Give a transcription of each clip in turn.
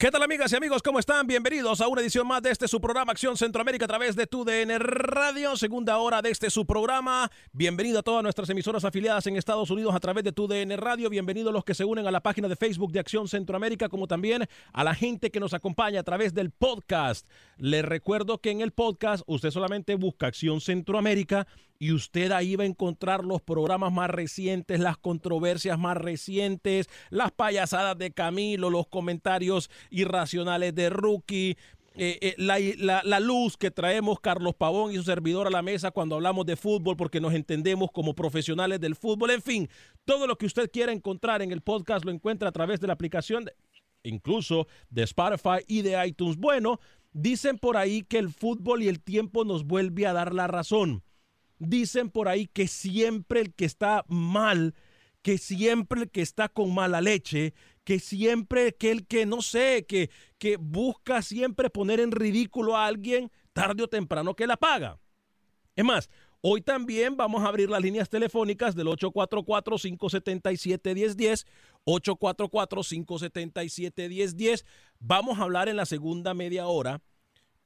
¿Qué tal amigas y amigos? ¿Cómo están? Bienvenidos a una edición más de este su programa Acción Centroamérica a través de TUDN Radio, segunda hora de este su programa. Bienvenido a todas nuestras emisoras afiliadas en Estados Unidos a través de TUDN Radio. Bienvenidos los que se unen a la página de Facebook de Acción Centroamérica, como también a la gente que nos acompaña a través del podcast. Les recuerdo que en el podcast usted solamente busca Acción Centroamérica y usted ahí va a encontrar los programas más recientes, las controversias más recientes, las payasadas de Camilo, los comentarios irracionales de Rookie. eh, eh, la, luz que traemos Carlos Pavón y su servidor a la mesa cuando hablamos de fútbol porque nos entendemos como profesionales del fútbol. En fin, todo lo que usted quiera encontrar en el podcast lo encuentra a través de la aplicación, incluso de Spotify y de iTunes. Bueno, dicen por ahí que el fútbol y el tiempo nos vuelve a dar la razón. Dicen por ahí que siempre el que está mal, que siempre el que está con mala leche, que siempre aquel que no sé, que, que busca siempre poner en ridículo a alguien, tarde o temprano que la paga. Es más, hoy también vamos a abrir las líneas telefónicas del 844-577-1010, 844-577-1010. Vamos a hablar en la segunda media hora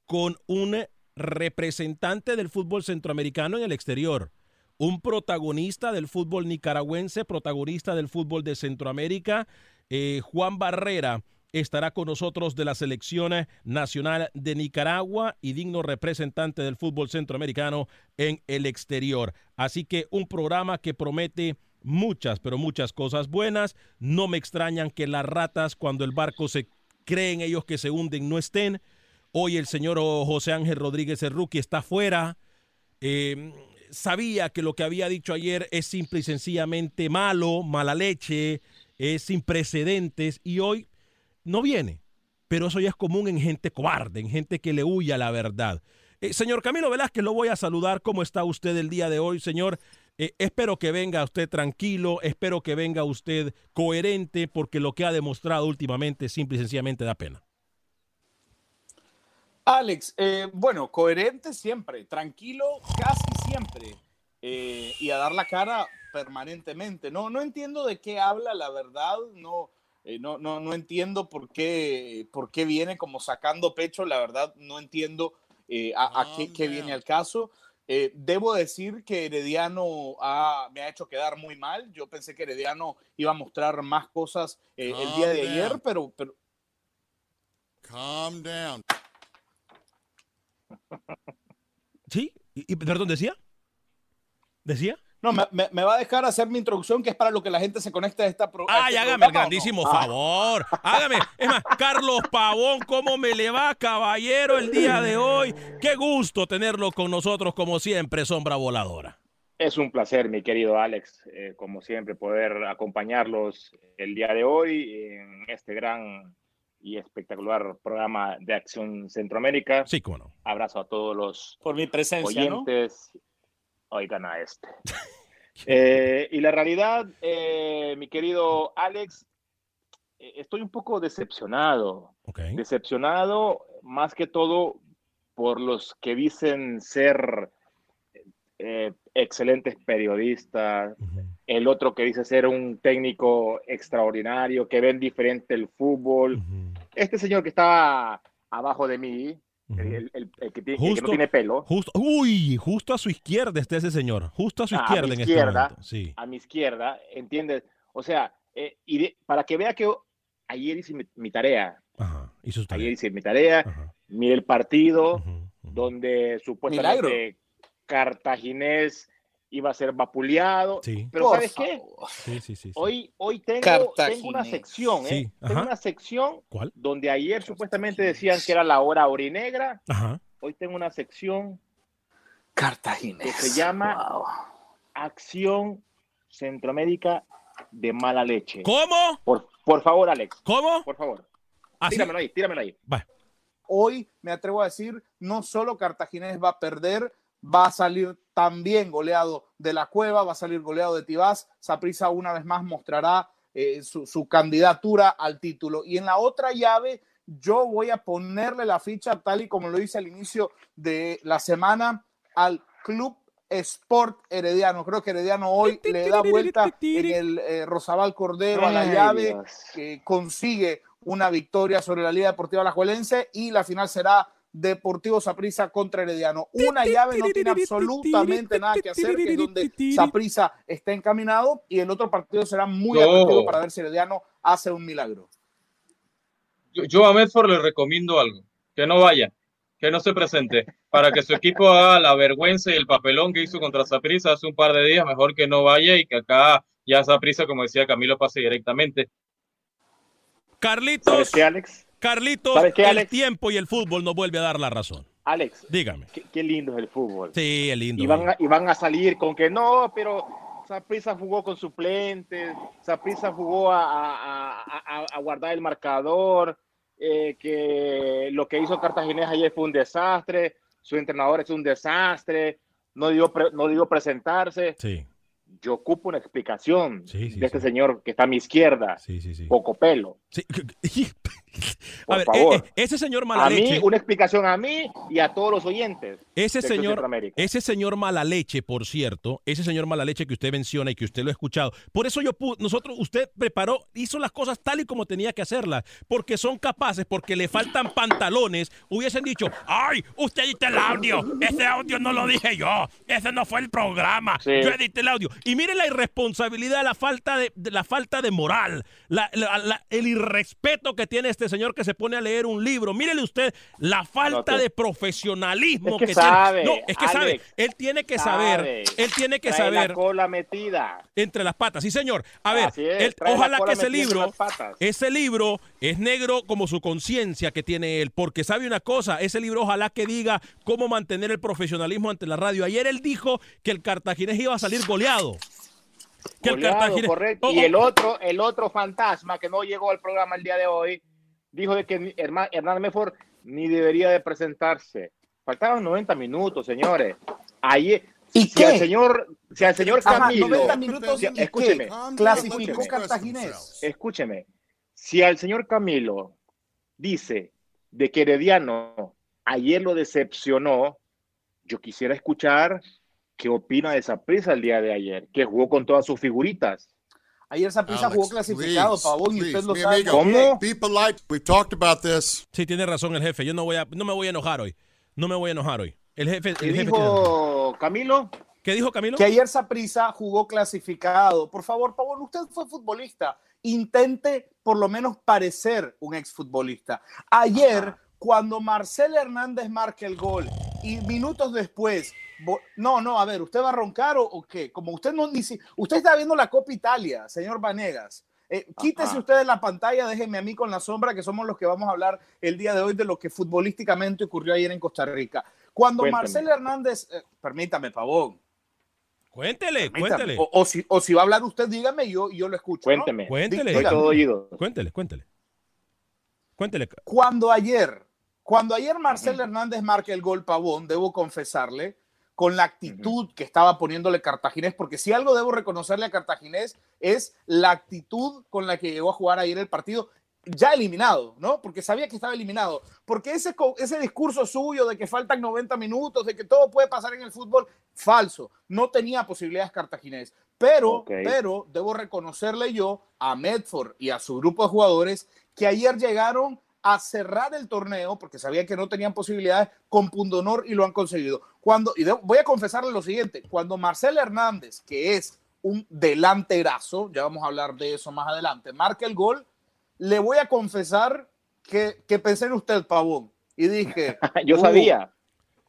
con un representante del fútbol centroamericano en el exterior, un protagonista del fútbol nicaragüense, protagonista del fútbol de Centroamérica, eh, Juan Barrera estará con nosotros de la selección nacional de Nicaragua y digno representante del fútbol centroamericano en el exterior. Así que un programa que promete muchas, pero muchas cosas buenas. No me extrañan que las ratas, cuando el barco se creen ellos que se hunden, no estén. Hoy el señor José Ángel Rodríguez rookie está fuera. Eh, sabía que lo que había dicho ayer es simple y sencillamente malo, mala leche, es sin precedentes y hoy no viene. Pero eso ya es común en gente cobarde, en gente que le huye a la verdad. Eh, señor Camilo Velázquez, lo voy a saludar. ¿Cómo está usted el día de hoy, señor? Eh, espero que venga usted tranquilo, espero que venga usted coherente, porque lo que ha demostrado últimamente simple y sencillamente da pena. Alex, eh, bueno, coherente siempre, tranquilo casi siempre eh, y a dar la cara permanentemente. No, no entiendo de qué habla, la verdad, no, eh, no, no, no entiendo por qué, por qué viene como sacando pecho, la verdad, no entiendo a, qué, qué viene al caso. Debo decir que Herediano ha- me ha hecho quedar muy mal. Yo pensé que Herediano iba a mostrar más cosas eh, el día de Calm ayer, pero Calm down. ¿Sí? ¿Y, perdón, decía? ¿Decía? No, me, me- me va a dejar hacer mi introducción, que es para lo que la gente se conecta a esta pro- a Ay, este hágame el grandísimo Ah, favor. Hágame. Es más, Carlos Pavón, ¿cómo me le va, caballero, el día de hoy? Qué gusto tenerlo con nosotros, como siempre, sombra voladora. Es un placer, mi querido Alex, eh, como siempre, poder acompañarlos el día de hoy en este gran y espectacular programa de Acción Centroamérica. Sí, cómo no. Abrazo a todos los Por mi presencia, ¿no? oyentes. Oigan a este. Eh, y la realidad, eh, mi querido Alex, eh, estoy un poco decepcionado. Decepcionado más que todo por los que dicen ser eh, excelentes periodistas, el otro que dice ser un técnico extraordinario, que ven diferente el fútbol. Este señor que está abajo de mí, el, el- el que, tiene, el que no tiene pelo, Justo, uy, justo a su izquierda está ese señor. Justo a su Ah, a izquierda mi en este izquierda. momento. Sí. a mi izquierda, ¿entiendes? O sea, eh, y de- para que vea que ayer hice mi, mi tarea, Ajá. Ayer tareas. hice mi tarea, Ajá. miré el partido, donde supuestamente Cartaginés iba a ser vapuleado. Sí. Pero Por ¿sabes qué? Sí, sí, sí. sí. Hoy, hoy tengo, tengo una sección, ¿eh? Sí, Tengo una sección ¿Cuál? donde ayer supuestamente decían que era la hora orinegra. Ajá. Hoy tengo una sección Cartaginés. que se llama Wow. Acción Centroamérica de mala leche. ¿Cómo? Por, por favor, Alex, ¿Cómo? por favor. Así. Tíramelo ahí, tíramelo ahí. Va. Hoy me atrevo a decir, no solo Cartaginés va a perder, va a salir también goleado de la cueva, va a salir goleado de Tibás. Saprissa una vez más mostrará eh, su, su candidatura al título. Y en la otra llave, yo voy a ponerle la ficha, tal y como lo hice al inicio de la semana, al Club Sport Herediano. Creo que Herediano hoy le da vuelta en el eh, Rosabal Cordero a la llave que consigue una victoria sobre la Liga Deportiva Alajuelense y la final será Deportivo Saprissa contra Herediano. Una llave no tiene absolutamente nada que hacer, que es donde Saprissa está encaminado y el otro partido será muy No. atractivo para ver si Herediano hace un milagro. Yo, yo a Medford le recomiendo algo, que no vaya, que no se presente, para que su equipo haga la vergüenza y el papelón que hizo contra Saprissa hace un par de días, mejor que no vaya y que acá ya Saprissa, como decía Camilo, pase directamente. Carlitos, ¿Sabes qué, Alex? Carlitos, ¿Sabes qué, el tiempo y el fútbol nos vuelve a dar la razón. Alex, Dígame. qué, qué lindo es el fútbol. Sí, el lindo. y, van a, y van a salir con que no, pero Saprissa jugó con suplentes, Saprissa jugó a guardar el marcador, eh, que lo que hizo Cartaginés ayer fue un desastre, su entrenador es un desastre, no dio, pre- no dio presentarse. Sí, Yo ocupo una explicación Sí, sí, de este sí. señor que está a mi izquierda, sí, sí, sí. poco pelo. Sí. A Por ver, favor. eh, eh, ese señor mala A mí, leche, una explicación a mí y a todos los oyentes. ese señor, ese señor mala leche, por cierto, ese señor mala leche que usted menciona y que usted lo ha escuchado. Por eso yo pu- nosotros, usted preparó, hizo las cosas tal y como tenía que hacerlas, porque son capaces, porque le faltan pantalones, hubiesen dicho, ay, usted edita el audio, ese audio no lo dije yo, ese no fue el programa, yo edité el audio. Y mire la irresponsabilidad, la falta de, de- la falta de moral, la- la- la- el irrespeto que tiene este señor que se pone a leer un libro. Mírele usted la falta No, de profesionalismo Es que tiene. sabe, No, es que sabe. Él tiene que saber. sabe. Él tiene que Trae saber la cola metida. entre las patas. Sí, señor. A ver, es, él- ojalá que ese libro, ese libro es negro como su conciencia que tiene él, porque sabe una cosa, ese libro ojalá que diga cómo mantener el profesionalismo ante la radio. Ayer él dijo que el cartaginés iba a salir goleado. Que el Goleado, Cartaginés- correcto. Oh, y oh, el otro, el otro fantasma que no llegó al programa el día de hoy, dijo de que Hernán Medford ni debería de presentarse. Faltaban 90 minutos, señores. Ayer, ¿Y si qué? al señor, si al señor Ajá, Camilo, 90 minutos si- y escúcheme, Clasificó. Cartaginés. escúcheme, si al señor Camilo dice de que Herediano ayer lo decepcionó, yo quisiera escuchar qué opina de esa prisa el día de ayer, que jugó con todas sus figuritas. Ayer Saprissa Alex, jugó clasificado, Pavón, y usted lo sabe. ¿Cómo? Sí, tiene razón el jefe. Yo no voy a, no me voy a enojar hoy. No me voy a enojar hoy. El jefe, ¿Qué jefe dijo Camilo? ¿Qué dijo Camilo? que ayer Saprissa jugó clasificado. Por favor, Pavón, usted fue futbolista. Intente por lo menos parecer un exfutbolista. Ayer, cuando Marcel Hernández marca el gol y minutos después, no, no, a ver, ¿usted va a roncar o, o qué? Como usted no ni si, usted está viendo la Copa Italia, señor Vanegas. Eh, quítese Ajá. usted de la pantalla, déjeme a mí con la sombra, que somos los que vamos a hablar el día de hoy de lo que futbolísticamente ocurrió ayer en Costa Rica. Cuando Cuénteme. Marcel Hernández, eh, permítame, Pavón, Cuéntele, Permítame. cuéntele. O, o si, o si va a hablar usted, dígame, yo, yo lo escucho. ¿no? Cuénteme. Cuéntele. Dígame. todo oído. Cuéntele, cuéntele. Cuéntele. Cuando ayer, cuando ayer Marcel Hernández marca el gol Pavón, debo confesarle, con la actitud que estaba poniéndole Cartaginés, porque si algo debo reconocerle a Cartaginés es la actitud con la que llegó a jugar ayer el partido ya eliminado, ¿no? Porque sabía que estaba eliminado. Porque ese, ese discurso suyo de que faltan 90 minutos, de que todo puede pasar en el fútbol, falso. No tenía posibilidades cartaginés. Pero, pero debo reconocerle yo a Medford y a su grupo de jugadores que ayer llegaron a cerrar el torneo porque sabían que no tenían posibilidades con pundonor y lo han conseguido. Cuando, y voy a confesarle lo siguiente, cuando Marcel Hernández, que es un delanterazo, ya vamos a hablar de eso más adelante, marca el gol, le voy a confesar que, que pensé en usted, Pavón, y dije... Yo sabía.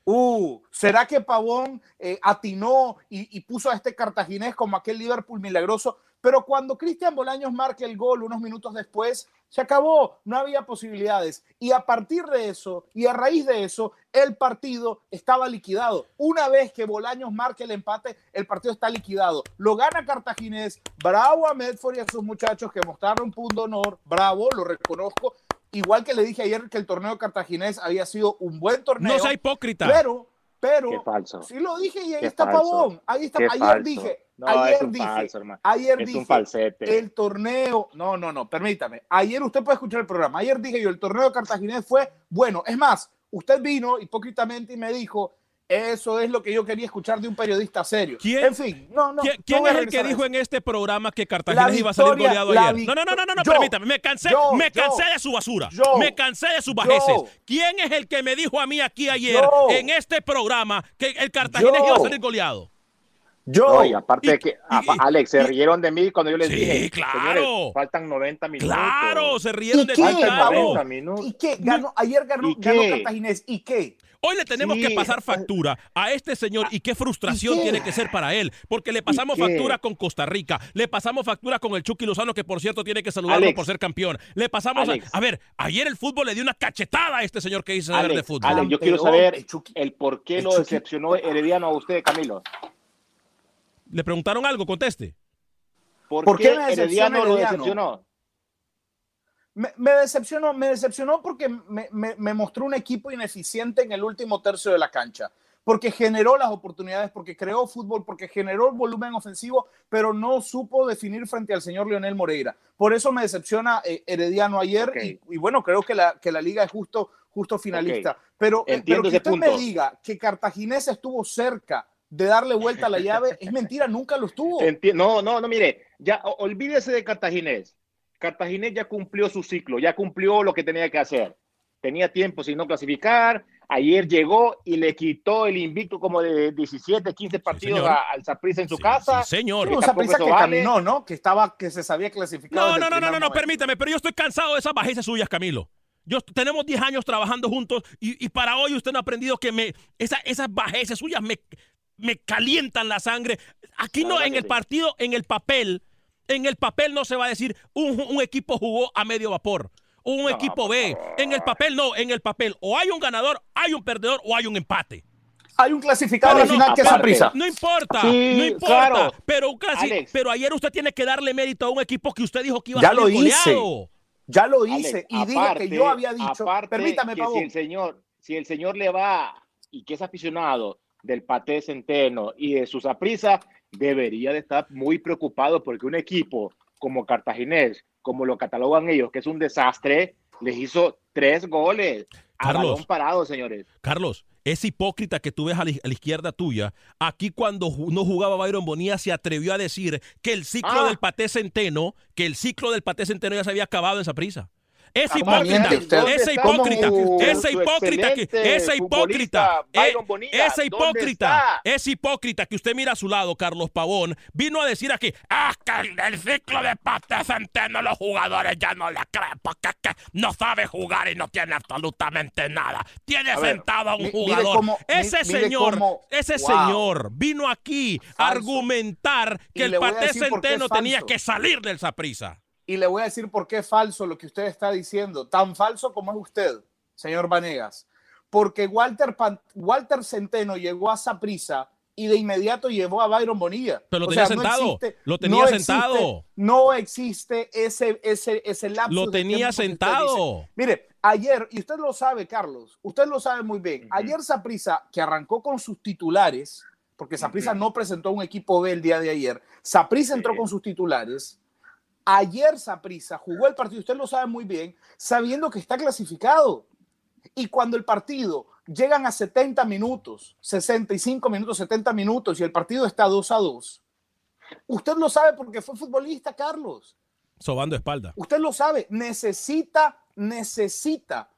Uh, ¿será que Pavón eh, atinó y, y, puso a este cartaginés como aquel Liverpool milagroso? Pero cuando Cristian Bolaños marca el gol unos minutos después, se acabó, no había posibilidades. Y a partir de eso, y a raíz de eso, el partido estaba liquidado. Una vez que Bolaños marque el empate, el partido está liquidado. Lo gana Cartaginés, bravo a Medford y a sus muchachos que mostraron punto honor, bravo, lo reconozco. Igual que le dije ayer que el torneo cartaginés había sido un buen torneo. No sea hipócrita. Pero, pero, Qué falso. sí lo dije y ahí Qué está falso. Pavón. Ahí está, Qué ayer falso. dije, No, ayer es un dije, falso, hermano. ayer Es dije, un falsete. el torneo, no, no, no, permítame. Ayer usted puede escuchar el programa. Ayer dije yo, el torneo cartaginés fue bueno. Es más, usted vino hipócritamente y me dijo, eso es lo que yo quería escuchar de un periodista serio. ¿Quién- en fin, no, no. ¿Quién, no es el que dijo en este programa que Cartagena iba a salir goleado ayer? No, no, no, no, no, no, yo, permítame. Me cansé, yo, me yo, cansé de su basura. yo, me cansé de sus bajeces. yo. ¿Quién es el que me dijo a mí aquí ayer Yo. en este programa que el Cartagena iba a salir goleado? Yo, No, y aparte Y- de que, y- a- y- Alex, se rieron de mí cuando yo les Sí, dije, claro. "Señores, faltan 90 minutos. Claro, se rieron ¿Y de ti, Faltan claro. Pablo? 90 minutos. ¿y qué? Ganó, ayer ganó, ¿Y ganó? Cartaginés. ¿Y qué? Hoy le tenemos Sí. que pasar factura a este señor y qué frustración ¿Y qué? tiene que ser para él, porque le pasamos factura con Costa Rica, le pasamos factura con el Chucky Lozano, que por cierto tiene que saludarlo Alex. por ser campeón. Le pasamos a, Alex. a ver, ayer el fútbol le dio una cachetada a este señor que dice saber de fútbol. Alex, yo quiero Campeón, saber el Chucky. el por qué El lo Chucky. decepcionó Herediano a usted, Camilo. Le preguntaron algo, conteste. ¿Por, ¿Por qué, qué me Herediano lo decepcionó? Me, me decepcionó, me decepcionó porque me, me- me mostró un equipo ineficiente en el último tercio de la cancha. Porque generó las oportunidades, porque creó fútbol, porque generó el volumen ofensivo, pero no supo definir frente al señor Leonel Moreira. Por eso me decepciona eh, Herediano ayer y, y bueno, creo que la, que la liga es justo, justo finalista. Pero, eh, Entiendo pero que ese usted me diga que Cartaginés estuvo cerca de darle vuelta a la llave, es mentira, nunca lo estuvo. Enti- no, no, no, mire, ya olvídese de Cartaginés. Cartaginés ya cumplió su ciclo, ya cumplió lo que tenía que hacer. Tenía tiempo sin no clasificar. Ayer llegó y le quitó el invicto como de 17, 15 partidos a- al Saprissa en su Sí, casa. sí, señor. Un Saprissa que vale. caminó, ¿no? Que estaba, que se sabía clasificado. No, no, no, no, no, no, permítame, pero yo estoy cansado de esas bajezas suyas, Camilo. Yo tenemos 10 años trabajando juntos y, y para hoy usted no ha aprendido que me esa- esas bajeces suyas me, me calientan la sangre. Aquí no, en el partido, en el papel, en el papel no se va a decir un, un equipo jugó a medio vapor. Un No, equipo B. En el papel no, en el papel. O hay un ganador, hay un perdedor o hay un empate. Hay un clasificado al final que es. Saprissa. No importa, Sí, no importa. claro. Pero, casi, Alex. pero ayer usted tiene que darle mérito a un equipo que usted dijo que iba Ya a salir lo hice. goleado. Ya lo Alex, hice y dije aparte- que yo había dicho, aparte permítame, que si el señor, si el señor le va y que es aficionado del Paté Centeno y de sus aprisa, debería de estar muy preocupado porque un equipo como Cartaginés, como lo catalogan ellos, que es un desastre, les hizo tres goles a Carlos. balón parado, señores. Carlos, ese hipócrita que tú ves a la, a izquierda tuya, aquí cuando no jugaba Byron Bonilla se atrevió a decir que el ciclo Ah. del Paté Centeno, que el ciclo del Paté Centeno ya se había acabado en esa prisa. Ese Ah, hipócrita, ese ¿Dónde está hipócrita, su- ese hipócrita, ese hipócrita, eh, ese ¿Dónde hipócrita, ese hipócrita que usted mira a su lado, Carlos Pavón, vino a decir aquí, ah, que el, el ciclo de Paté Centeno los jugadores ya no le creen porque es que no sabe jugar y no tiene absolutamente nada. Tiene A ver, sentado a un jugador. cómo- ese mire señor, cómo- ese wow. señor vino aquí a argumentar Y que el es Centeno tenía que salir del Saprisa. Y le voy a decir por qué es falso lo que usted está diciendo, tan falso como es usted, señor Vanegas. Porque Walter, Pan- Walter Centeno llegó a Saprissa y de inmediato llevó a Byron Bonilla. Pero lo O tenía sea, no sentado. existe- lo tenía no sentado. existe- no existe ese, ese, ese lapso. Lo tenía sentado. Mire, ayer, y usted lo sabe, Carlos, usted lo sabe muy bien. Ayer Saprisa, que arrancó con sus titulares, porque Saprisa no presentó un equipo B el día de ayer, Saprisa entró con sus titulares. Ayer Saprisa jugó el partido, usted lo sabe muy bien, sabiendo que está clasificado. Y cuando el partido llegan a 70 minutos, 65 minutos, 70 minutos y el partido está 2 a 2, usted lo sabe porque fue futbolista, Carlos. Sobando espalda. Usted lo sabe, necesita, necesita,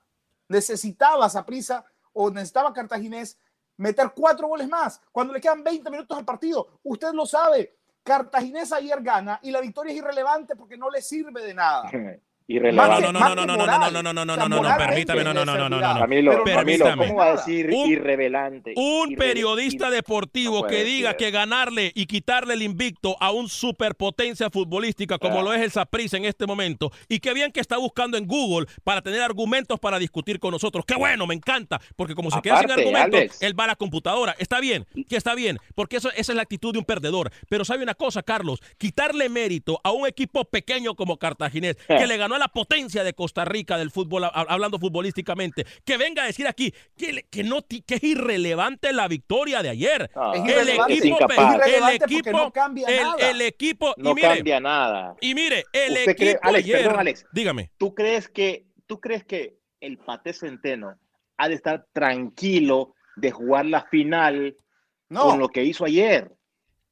necesitaba Saprisa o necesitaba Cartaginés meter cuatro goles más cuando le quedan 20 minutos al partido. Usted lo sabe. Cartaginés ayer gana y la victoria es irrelevante porque no le sirve de nada. Irrelevante. No, no, no, no, no, no, no, no, no, no, no, no, no, no, no, permítame, no, no, no, no, no, no. Camilo, Camilo, permítame. ¿cómo va a decir Un- irrelevante? Un Irrele- periodista deportivo que diga que ganarle y quitarle el invicto a un superpotencia futbolística como Ah. lo es el Saprissa en este momento y qué bien que está buscando en Google para tener argumentos para discutir con nosotros. Qué bueno, me encanta, porque como se queda sin argumentos, él va a la computadora. Está bien, que está bien, porque eso, esa es la actitud de un perdedor. Pero sabe una cosa, Carlos, quitarle mérito a un equipo pequeño como Cartaginés, que le ganó a la potencia de Costa Rica del fútbol, hablando futbolísticamente, que venga a decir aquí que, que no que es irrelevante la victoria de ayer. Ah, el equipo, el equipo, no cambia el, nada. el equipo, No y mire, cambia nada. y mire, el ¿Usted equipo cree- Alex, ayer, perdón, Alex. dígame, ¿Tú crees que, tú crees que el Pate Centeno ha de estar tranquilo de jugar la final No, con lo que hizo ayer?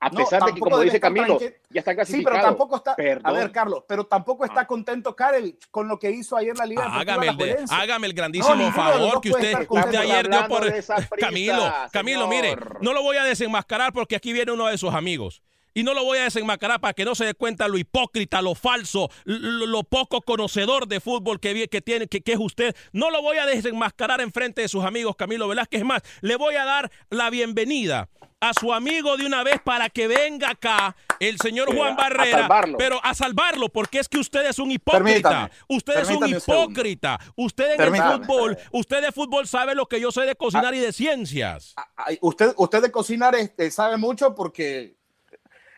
A No, pesar de que, tampoco como dice Camilo, ya está sí, pero tampoco está. A ver, Carlos, pero tampoco está Ah. contento Karevich con lo que hizo ayer la Liga hágame el, de- hágame el grandísimo No, favor que usted, usted ayer dio por prisa, Camilo, Camilo, mire, no lo voy a desenmascarar porque aquí viene uno de sus amigos. Y no lo voy a desenmascarar para que no se dé cuenta lo hipócrita, lo falso, lo, lo poco conocedor de fútbol que, tiene, que, que es usted. No lo voy a desenmascarar en frente de sus amigos, Camilo Velázquez. Es más, le voy a dar la bienvenida a su amigo de una vez para que venga acá el señor Sí, Juan a- a Barrera, salvarlo. pero a salvarlo, porque es que usted es un hipócrita. Permítame, usted es un permítame un segundo. hipócrita. Usted en Permítame. el fútbol, usted de fútbol sabe lo que yo sé de cocinar y de ciencias. Ay, Usted, usted de cocinar este, sabe mucho porque.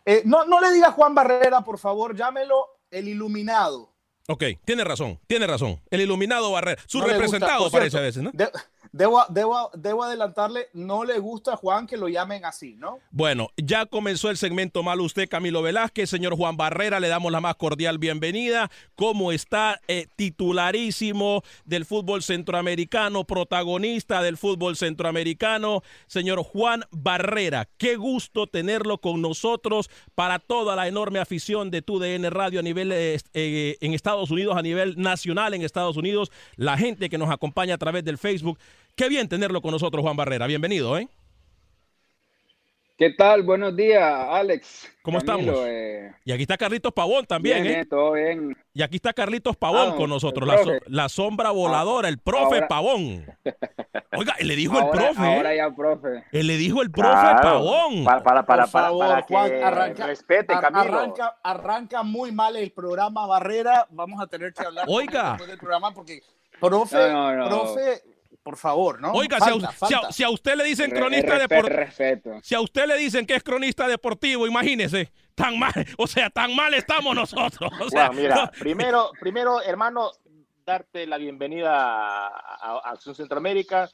Eh, no, no le diga Juan Barrera, por favor, llámelo el iluminado. Ok, tiene razón, tiene razón. El iluminado Barrera, su No gusta, representado por parece cierto, a veces, ¿no? de- debo, debo, debo adelantarle, no le gusta a Juan que lo llamen así, ¿no? Bueno, ya comenzó el segmento malo usted, Camilo Velázquez. Señor Juan Barrera, le damos la más cordial bienvenida. ¿Cómo está? Eh, titularísimo del fútbol centroamericano, protagonista del fútbol centroamericano. Señor Juan Barrera, qué gusto tenerlo con nosotros para toda la enorme afición de TUDN Radio a nivel eh, eh, en Estados Unidos, a nivel nacional en Estados Unidos, la gente que nos acompaña a través del Facebook. Qué bien tenerlo con nosotros, Juan Barrera. Bienvenido, ¿eh? ¿Qué tal? Buenos días, Alex. ¿Cómo estamos? eh, Y aquí está Carlitos Pavón también, bien, ¿eh? bien, todo bien. Y aquí está Carlitos Pavón Ah, con nosotros, la, so- profe. la sombra voladora, el profe ahora- Pavón. Oiga, le dijo el profe. ¿eh? ahora ya, profe. Él le dijo el profe Claro, Pavón. Para, para, para, Por para, favor, para Juan, que arranca- respete, Ar- Camilo. Arranca, arranca muy mal el programa Barrera. Vamos a tener que hablar Oiga. después del programa porque, profe, No, no, no. profe, por favor, ¿no? Oiga, si a, Falta, si a- falta. si a usted le dicen cronista deportivo, si a usted le dicen que es cronista deportivo, imagínese, tan mal, o sea, tan mal estamos nosotros. O sea, Juan, mira, primero, primero, hermano, darte la bienvenida a, a- a Acción Centroamérica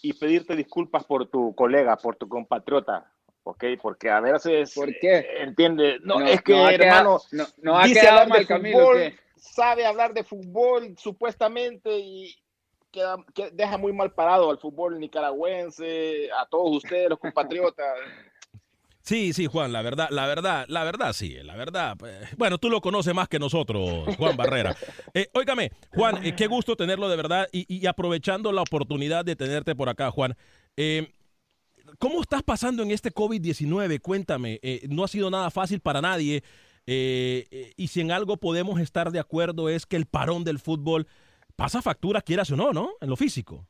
y pedirte disculpas por tu colega, por tu compatriota, ¿ok? Porque a veces, ¿Por qué? entiende, no, No, es que, no ha quedado- hermano, no, no ha dice quedado hablar mal, Camilo, fútbol, sabe hablar de fútbol supuestamente y queda, que- deja muy mal parado al fútbol nicaragüense, a todos ustedes, los compatriotas. Sí, sí, Juan, la verdad, la verdad, la verdad, sí, la verdad. pues, bueno, tú lo conoces más que nosotros, Juan Barrera. Eh, óigame, Juan, eh, qué gusto tenerlo de verdad y, y aprovechando la oportunidad de tenerte por acá, Juan. eh, ¿Cómo estás pasando en este COVID-19? Cuéntame, eh, no ha sido nada fácil para nadie y si en algo podemos estar de acuerdo es que el parón del fútbol pasa factura, quieras o no, ¿no? En lo físico.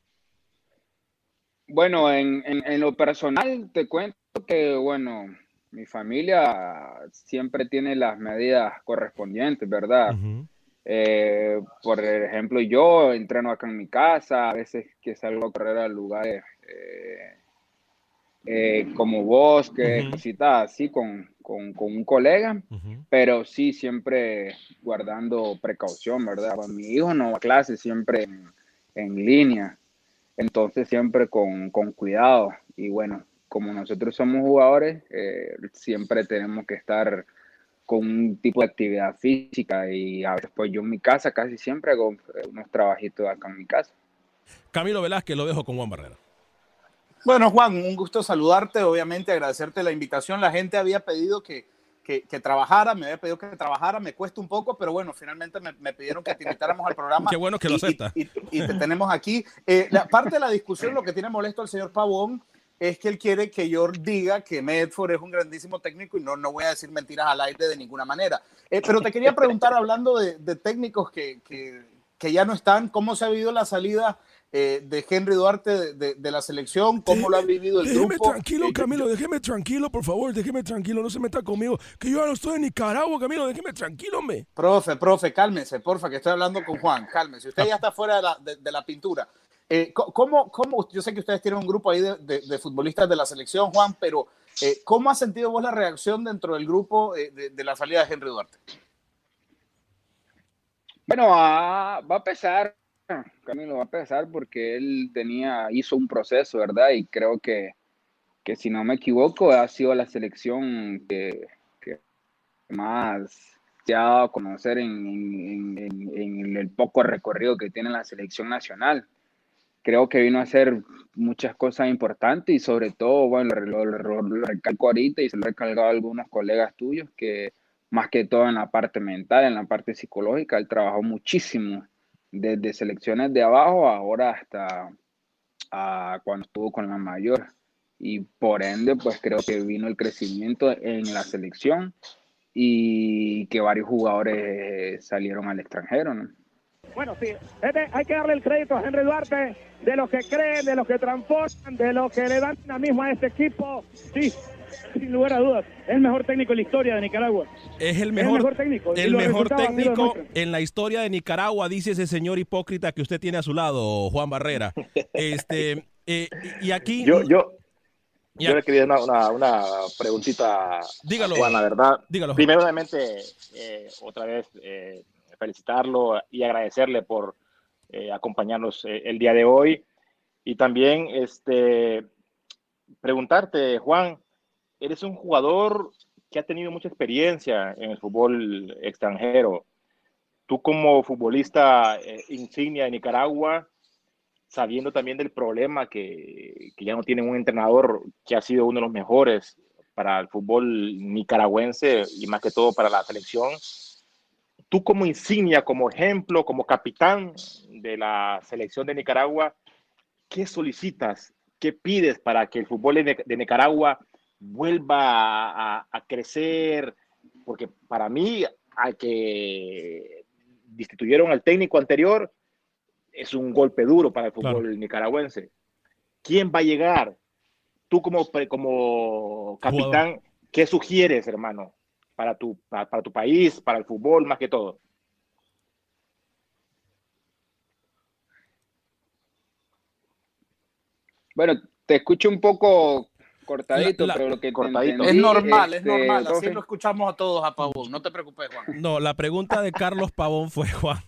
Bueno, en, en, en lo personal te cuento que, bueno, mi familia siempre tiene las medidas correspondientes, ¿verdad? Eh, por ejemplo, yo entreno acá en mi casa, a veces que salgo a correr a lugares, eh, eh, como vos, que cositas así con, con, con, un colega, pero sí siempre guardando precaución, ¿verdad? mi hijo no va a clase siempre en, en línea, entonces siempre con, con, cuidado. Y bueno, como nosotros somos jugadores, eh, siempre tenemos que estar con un tipo de actividad física y a veces pues yo en mi casa casi siempre hago eh, unos trabajitos acá en mi casa. Camilo Velázquez, lo dejo con Juan Barrera. Bueno, Juan, un gusto saludarte, obviamente agradecerte la invitación. La gente había pedido que, que, trabajara, me había pedido que trabajara, me cuesta un poco, pero bueno, finalmente me, pidieron que te invitáramos al programa. Qué bueno que lo acepta. Y, te tenemos aquí. Eh, la parte de la discusión, lo que tiene molesto al señor Pavón es que él quiere que yo diga que Medford es un grandísimo técnico y no, no voy a decir mentiras al aire de ninguna manera. Eh, pero te quería preguntar, hablando de, de técnicos que, que, que, ya no están, ¿cómo se ha vivido la salida eh, de Henry Duarte de, la selección, cómo lo ha vivido el déjeme grupo. tranquilo, eh, Camilo, déjeme tranquilo, por favor, déjeme tranquilo, no se meta conmigo, que yo ya no estoy en Nicaragua, Camilo, déjeme tranquilo, me. Profe, profe, cálmese, porfa, que estoy hablando con Juan, cálmese. Usted ya está fuera de la, de, la pintura. Eh, ¿cómo, ¿cómo, yo sé que ustedes tienen un grupo ahí de, futbolistas de la selección, Juan, pero ¿cómo ha sentido vos la reacción dentro del grupo de, la salida de Henry Duarte? Bueno, va a pesar Camilo va a pesar porque él tenía, hizo un proceso, ¿verdad? Y creo que, que si no me equivoco, ha sido la selección que, más se ha dado a conocer en, en, el poco recorrido que tiene la selección nacional. Creo que vino a hacer muchas cosas importantes y sobre todo, bueno, lo, lo recalco ahorita y se lo he recalcado a algunos colegas tuyos que más que todo en la parte mental, en la parte psicológica, él trabajó muchísimo desde selecciones de abajo ahora hasta cuando estuvo con la mayor. Y por ende, pues creo que vino el crecimiento en la selección y que varios jugadores salieron al extranjero. ¿no? Bueno, sí, hay que darle el crédito a Henry Duarte de los que creen, de los que transforman, de los que le dan dinamismo a este equipo. Sí, sin lugar a dudas, es el mejor técnico en la historia de Nicaragua. Es el mejor, técnico. El mejor técnico en la historia de Nicaragua, dice ese señor hipócrita que usted tiene a su lado, Juan Barrera. Este, eh, y aquí... Yo, yo, yo le quería una, una, preguntita Dígalo, Juan, la verdad. Dígalo. Primero, obviamente, eh, otra vez eh, felicitarlo y agradecerle por acompañarnos el día de hoy. Y también este, preguntarte, Juan, eres un jugador que ha tenido mucha experiencia en el fútbol extranjero. Tú como futbolista eh, insignia de Nicaragua, sabiendo también del problema que, que, ya no tienen un entrenador que ha sido uno de los mejores para el fútbol nicaragüense y más que todo para la selección. Tú como insignia, como ejemplo, como capitán de la selección de Nicaragua, ¿qué solicitas? ¿Qué pides para que el fútbol de Nicaragua vuelva a, crecer, porque para mí, al que destituyeron al técnico anterior, es un golpe duro para el fútbol nicaragüense. ¿Quién va a llegar? Tú como, como capitán, ¿qué sugieres, hermano, para tu, para, tu país, para el fútbol, más que todo? Bueno, te escucho un poco cortadito, pero lo que cortadito. Es normal, es, normal. Así lo escuchamos a todos a Pavón. No te preocupes, Juan. No, la pregunta de Carlos Pavón fue, Juan,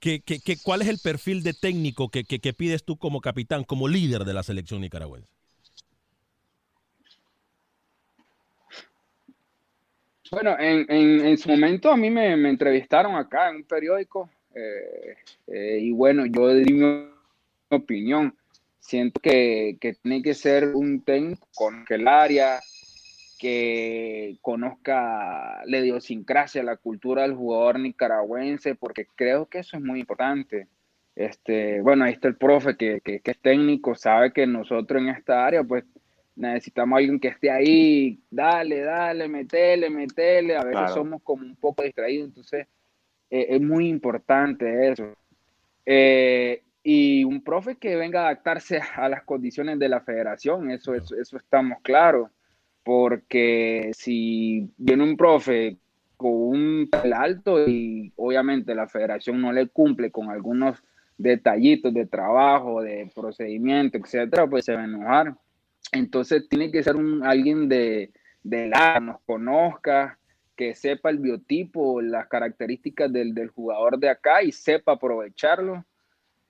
que, que, cuál es el perfil de técnico que, que, pides tú como capitán, como líder de la selección nicaragüense? Bueno, en, en, su momento a mí me, me, entrevistaron acá en un periódico eh, eh, y bueno, yo di mi opinión siento que, tiene que ser un técnico con el área, que conozca la idiosincrasia, la cultura del jugador nicaragüense, porque creo que eso es muy importante. Este, bueno, ahí está el profe que, es técnico, sabe que nosotros en esta área, pues necesitamos a alguien que esté ahí, dale, dale, metele, metele, a veces somos como un poco distraídos, entonces eh, es muy importante eso. Eh, y un profe que venga a adaptarse a las condiciones de la federación, eso, eso, eso estamos claros, porque si viene un profe con un alto y obviamente la federación no le cumple con algunos detallitos de trabajo, de procedimiento, etcétera, pues se va a enojar. Entonces tiene que ser un, alguien de, de la nos conozca, que sepa el biotipo, las características del, del jugador de acá y sepa aprovecharlo.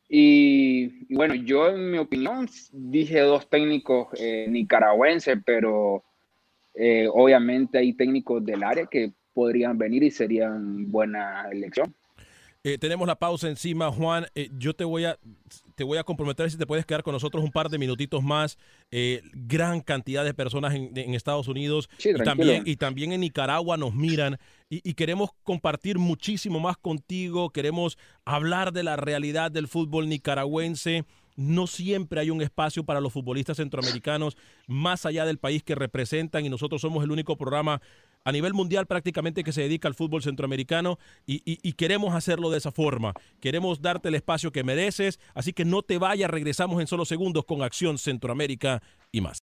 Y, bueno, yo en mi opinión dije dos técnicos eh, nicaragüenses, pero eh, obviamente hay técnicos del área que podrían venir y serían buena elección. Eh, tenemos la pausa encima, Juan. Eh, yo te voy a te voy a comprometer si te puedes quedar con nosotros un par de minutitos más. Eh, gran cantidad de personas en, Estados Unidos y, también, y también en Nicaragua nos miran y, y, queremos compartir muchísimo más contigo. Queremos hablar de la realidad del fútbol nicaragüense. No siempre hay un espacio para los futbolistas centroamericanos más allá del país que representan y nosotros somos el único programa a nivel mundial prácticamente que se dedica al fútbol centroamericano y, queremos hacerlo de esa forma. Queremos darte el espacio que mereces, así que no te vayas, regresamos en solo segundos con Acción Centroamérica y más.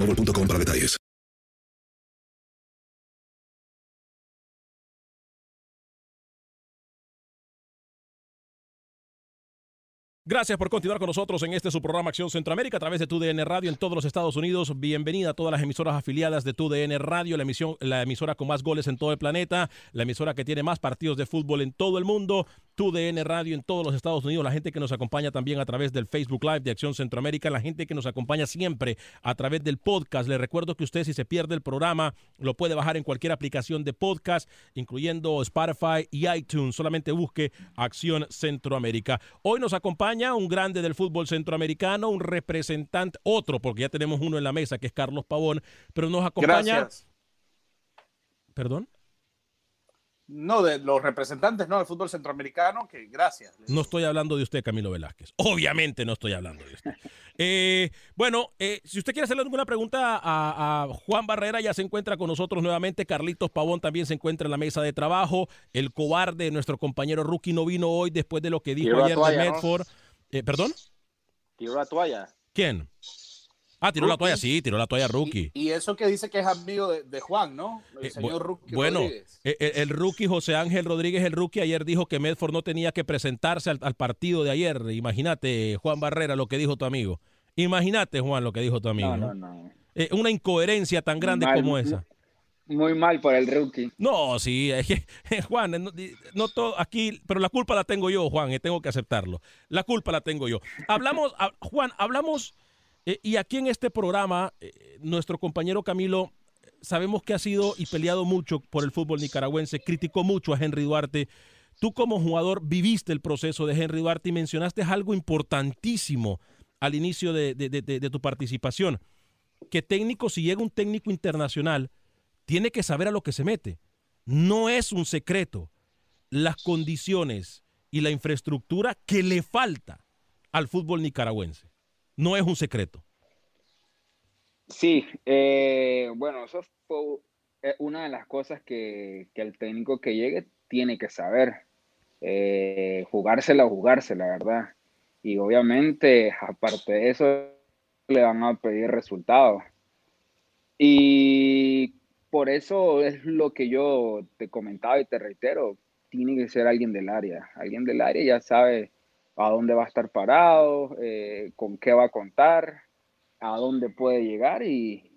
Para detalles. Gracias por continuar con nosotros en este su programa Acción Centroamérica a través de TUDN Radio en todos los Estados Unidos. Bienvenida a todas las emisoras afiliadas de TUDN Radio, la, emisión, la emisora con más goles en todo el planeta, la emisora que tiene más partidos de fútbol en todo el mundo. TUDN Radio en todos los Estados Unidos, la gente que nos acompaña también a través del Facebook Live de Acción Centroamérica, la gente que nos acompaña siempre a través del podcast. Le recuerdo que usted si se pierde el programa lo puede bajar en cualquier aplicación de podcast, incluyendo Spotify y iTunes. Solamente busque Acción Centroamérica. Hoy nos acompaña un grande del fútbol centroamericano, un representante, otro, porque ya tenemos uno en la mesa que es Carlos Pavón, pero nos acompaña... Gracias. ¿Perdón? No, de los representantes, no, del fútbol centroamericano, que gracias. No estoy hablando de usted, Camilo Velázquez. Obviamente no estoy hablando de usted. Eh, bueno, eh, si usted quiere hacerle alguna pregunta a, Juan Barrera, ya se encuentra con nosotros nuevamente. Carlitos Pavón también se encuentra en la mesa de trabajo. El cobarde, nuestro compañero Rookie, no vino hoy después de lo que dijo ayer de Medford. Eh, ¿Perdón? Tiró la toalla. ¿Quién? Ah, tiró la toalla, sí, tiró la toalla Rookie. Y, eso que dice que es amigo de, Juan, ¿no? El eh, señor Rookie Bueno, el, el, Rookie José Ángel Rodríguez, el Rookie, ayer dijo que Medford no tenía que presentarse al, partido de ayer. Imagínate, Juan Barrera, lo que dijo tu amigo. Imagínate, Juan, lo que dijo tu amigo. No, no, no. Eh, una incoherencia tan grande como esa. Muy mal por el rookie. No, sí, es que, Juan, no, todo aquí, pero la culpa la tengo yo, Juan, y tengo que aceptarlo. La culpa la tengo yo. Hablamos, Juan, hablamos eh, y aquí en este programa, eh, nuestro compañero Camilo, sabemos que ha sido y peleado mucho por el fútbol nicaragüense, criticó mucho a Henry Duarte. Tú como jugador viviste el proceso de Henry Duarte y mencionaste algo importantísimo al inicio de tu participación, que técnico, si llega un técnico internacional, tiene que saber a lo que se mete. No es un secreto las condiciones y la infraestructura que le falta al fútbol nicaragüense no es un secreto. Sí, eh, bueno, eso fue eh, una de las cosas que, el técnico que llegue tiene que saber. Eh, jugársela o jugársela, ¿verdad? Y obviamente, aparte de eso, le van a pedir resultados. Y por eso es lo que yo te comentaba y te reitero, tiene que ser alguien del área. Alguien del área ya sabe a dónde va a estar parado, eh, con qué va a contar, a dónde puede llegar y,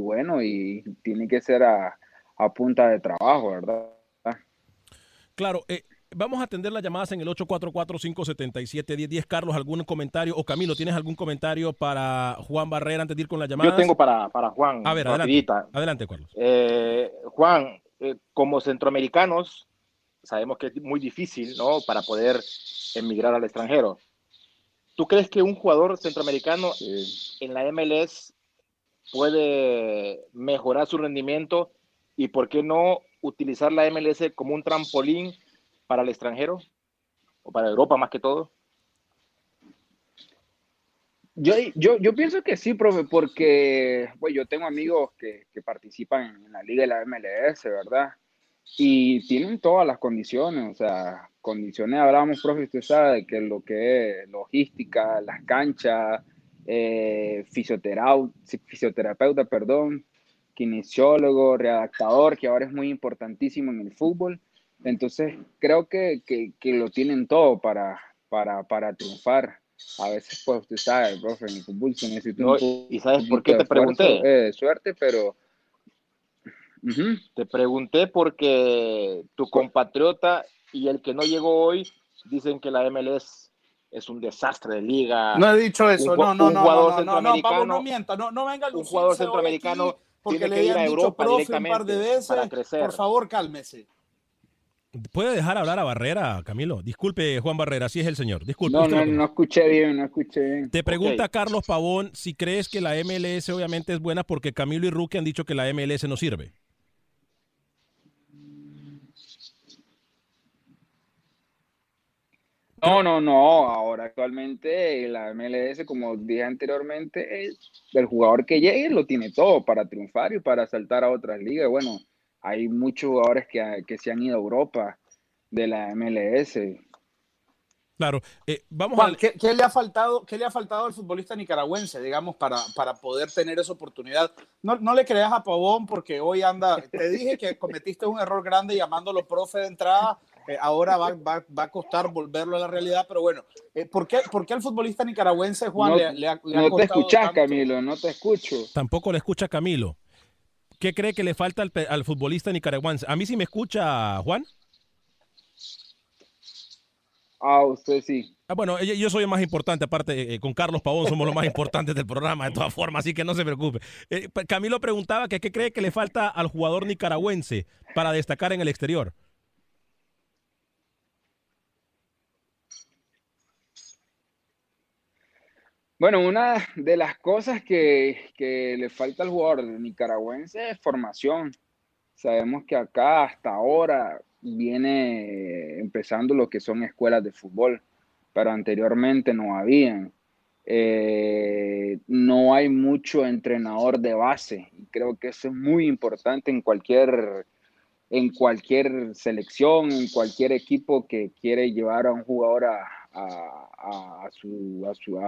bueno, y tiene que ser a, punta de trabajo, ¿verdad? Claro, eh, vamos a atender las llamadas en el 844-577-1010. Carlos, ¿algún comentario? O Camilo, ¿tienes algún comentario para Juan Barrera antes de ir con las llamadas? Yo tengo para, para Juan. A ver, adelante, adelante, Carlos. Eh, Juan, como centroamericanos, sabemos que es muy difícil, ¿no? Para poder emigrar al extranjero. ¿Tú crees que un jugador centroamericano en la MLS puede mejorar su rendimiento y por qué no utilizar la MLS como un trampolín para el extranjero o para Europa más que todo? Yo, yo, yo pienso que sí, profe, porque pues, yo tengo amigos que, que participan en la liga de la MLS, ¿verdad? Y tienen todas las condiciones, o sea, condiciones, hablamos, profe, usted sabe que lo que es logística, las canchas, eh, fisioterapeuta, fisioterapeuta, perdón, kinesiólogo, redactador, que ahora es muy importantísimo en el fútbol. Entonces, creo que, que, que lo tienen todo para, para, para triunfar. A veces, pues, usted sabe, profe, en el fútbol se necesita No, un ¿Y sabes por qué te esfuerzo, pregunté? eh, suerte, pero... Ujú. Te pregunté porque tu compatriota y el que no llegó hoy dicen que la MLS es un desastre de liga. No he dicho eso, Un no, no, un no, jugador no, no, no, Pablo, no mienta, no, no venga un jugador centroamericano porque tiene le que ir dicho profe un par de directamente veces. para crecer. Por favor, cálmese. ¿Puede dejar hablar a Barrera, Camilo? Disculpe, Juan Barrera, así es el señor. Disculpe. No, no, no escuché bien, no escuché bien. Te pregunta Carlos Pavón si crees que la MLS obviamente es buena porque Camilo y Ruque han dicho que la MLS no sirve. No, no, no. Ahora actualmente la MLS, como dije anteriormente, es el jugador que llegue lo tiene todo para triunfar y para saltar a otras ligas. Bueno, hay muchos jugadores que, que se han ido a Europa de la MLS. Claro, eh, vamos Juan, a... ¿qué, qué le ha faltado, ¿qué le ha faltado al futbolista nicaragüense, digamos, para, para poder tener esa oportunidad? No, no le creas a Pavón porque hoy anda, te dije que cometiste un error grande llamándolo profe de entrada, eh, ahora va, va, va a costar volverlo a la realidad, pero bueno, eh, ¿por, qué, ¿por qué al futbolista nicaragüense, Juan, no le, le ha, le ha no te escuchas, tanto? Camilo, no te escucho. Tampoco le escucha Camilo. ¿Qué cree que le falta al, futbolista nicaragüense? A mí sí me escucha, Juan. Ah, usted sí. Ah, bueno, yo- soy el más importante, aparte, eh, con Carlos Pavón somos los más importantes del programa, de todas formas, así que no se preocupe. Eh, Camilo preguntaba que qué cree que le falta al jugador nicaragüense para destacar en el exterior. Bueno, una de las cosas que, que le falta al jugador nicaragüense es formación. Sabemos que acá hasta ahora viene empezando lo que son escuelas de fútbol, pero anteriormente no habían. Eh, no hay mucho entrenador de base y creo que eso es muy importante en cualquier, en cualquier selección, en cualquier equipo que quiere llevar a un jugador a, a- a- su, a, su-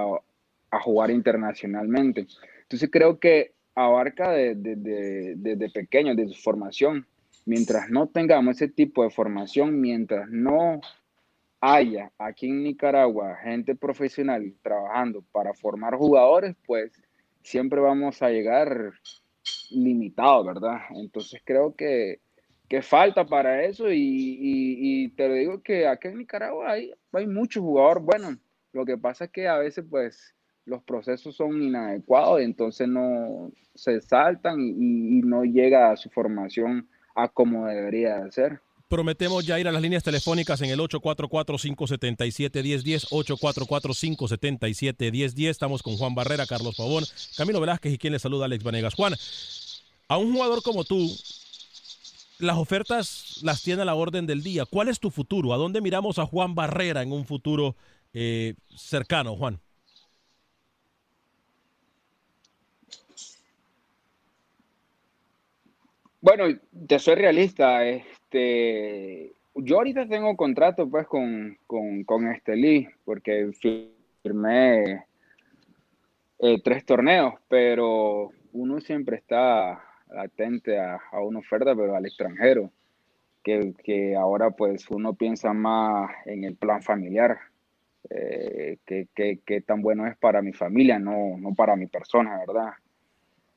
a- jugar internacionalmente. Entonces creo que abarca de- de- de- desde pequeño, desde su formación. Mientras no tengamos ese tipo de formación, mientras no haya aquí en Nicaragua gente profesional trabajando para formar jugadores, pues siempre vamos a llegar limitados, ¿verdad? Entonces creo que, que falta para eso y te lo digo que aquí en Nicaragua hay, hay muchos jugadores buenos. Lo que pasa es que a veces pues los procesos son inadecuados y entonces no se saltan y, no llega a su formación a como debería de ser. Prometemos ya ir a las líneas telefónicas en el 844-577-1010, 844-577-1010. Estamos con Juan Barrera, Carlos Pavón, Camilo Velázquez y quien le saluda, Alex Vanegas. Juan, a un jugador como tú, las ofertas las tiene a la orden del día. ¿Cuál es tu futuro? ¿A dónde miramos a Juan Barrera en un futuro eh, cercano, Juan? Bueno, te soy realista, este, yo ahorita tengo contrato pues con, con, con Estelí, porque firmé eh, tres torneos, pero uno siempre está latente a, a una oferta, pero al extranjero, que, que ahora pues uno piensa más en el plan familiar, eh, que, que, que tan bueno es para mi familia, no, no para mi persona, ¿verdad?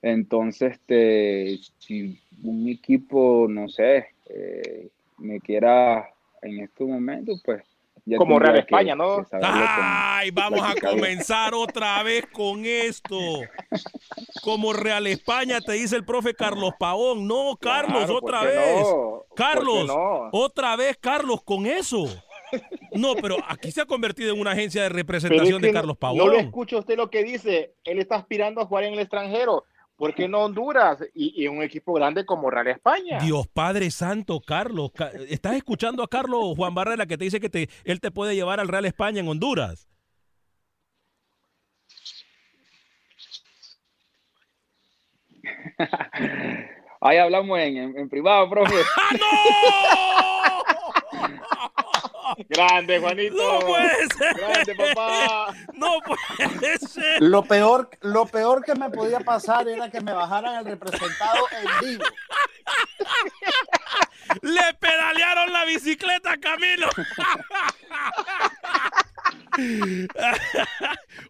Entonces, este, si un equipo, no sé, eh, me quiera en estos momentos, pues ya Como Real que- España, ¿no? que Ay, vamos a comenzar otra vez con esto. Como Real España te dice el profe Carlos Pavón. No, Carlos, Claro, ¿por otra vez. no? ¿Por qué Carlos, no? otra vez, Carlos, con eso. No, pero aquí se ha convertido en una agencia de es representación que de Carlos No le Pavón. escucha usted lo que dice. Él está aspirando a jugar en el extranjero. ¿Por qué no Honduras y, un equipo grande como Real España? Dios Padre Santo, Carlos. ¿Estás escuchando a Carlos Juan Barrera que te dice que te, él te puede llevar al Real España en Honduras? Ahí hablamos en, en privado, profe. ¡Ah, no! Grande, Juanito. ¡No puede ser! Grande, papá. ¡No puede ser! Lo peor, lo peor que me podía pasar era que me bajaran el representado en vivo. ¡Le pedalearon la bicicleta a Camilo!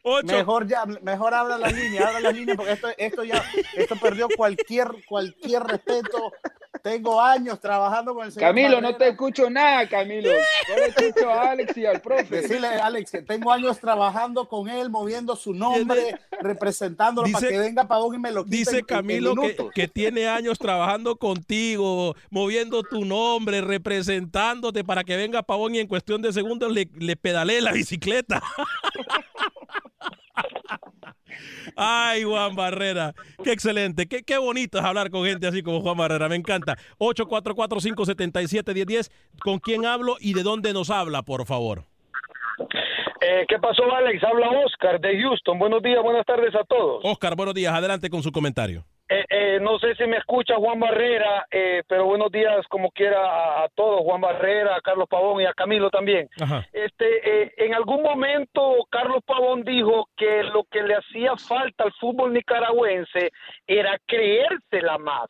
Ocho. Mejor ya, mejor abra la línea, abra la línea, porque esto, esto ya, esto perdió cualquier, cualquier respeto. Tengo años trabajando con el señor. Camilo, no te escucho nada, Camilo. Solo escucho a Alex y al profe. Decirle, Alex, que tengo años trabajando con él, moviendo su nombre, representándolo para que venga Pavón y me lo quite Dice en- en Camilo que, que tiene años trabajando contigo, moviendo tu nombre, representándote para que venga Pavón y en cuestión de segundos le, le pedalee la bicicleta. Ay, Juan Barrera, qué excelente, qué, qué bonito es hablar con gente así como Juan Barrera, me encanta. 844-577-1010, ¿con quién hablo y de dónde nos habla, por favor? Eh, ¿Qué pasó, Alex? Habla Oscar de Houston. Buenos días, buenas tardes a todos. Oscar, buenos días, adelante con su comentario. Eh, eh, no sé si me escucha Juan Barrera, eh, pero buenos días como quiera a, a todos, Juan Barrera, a Carlos Pavón y a Camilo también. Ajá. Este, eh, en algún momento Carlos Pavón dijo que lo que le hacía falta al fútbol nicaragüense era creérsela más.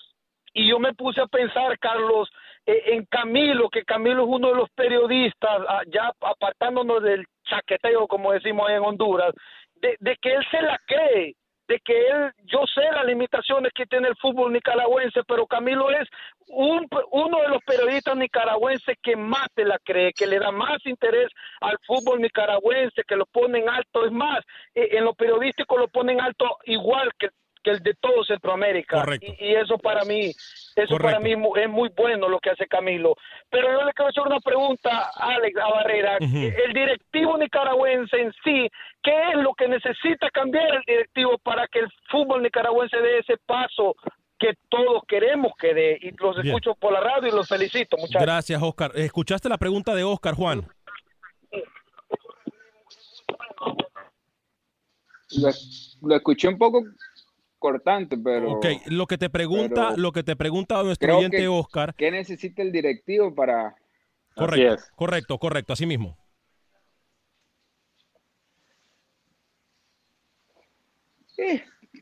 Y yo me puse a pensar, Carlos, eh, en Camilo, que Camilo es uno de los periodistas, ah, ya apartándonos del chaqueteo, como decimos ahí en Honduras, de, de que él se la cree, de que él, yo sé las limitaciones que tiene el fútbol nicaragüense, pero Camilo es un, uno de los periodistas nicaragüenses que más se la cree, que le da más interés al fútbol nicaragüense, que lo ponen alto, es más, eh, en lo periodístico lo ponen alto igual que que el de todo Centroamérica. Correcto. Y, y eso para mí, eso para mí es muy bueno lo que hace Camilo. Pero yo le quiero hacer una pregunta a Alex a Barrera. El directivo nicaragüense en sí, ¿qué es lo que necesita cambiar el directivo para que el fútbol nicaragüense dé ese paso que todos queremos que dé? Y los Bien. escucho por la radio y los felicito, muchachos. Gracias, Oscar. ¿Escuchaste la pregunta de Oscar, Juan? Lo, lo escuché un poco cortante, pero Ok, lo que te pregunta, lo que te pregunta nuestro oyente que- Oscar. ¿qué necesita el directivo para Correcto, es. correcto, correcto, así mismo. Sí,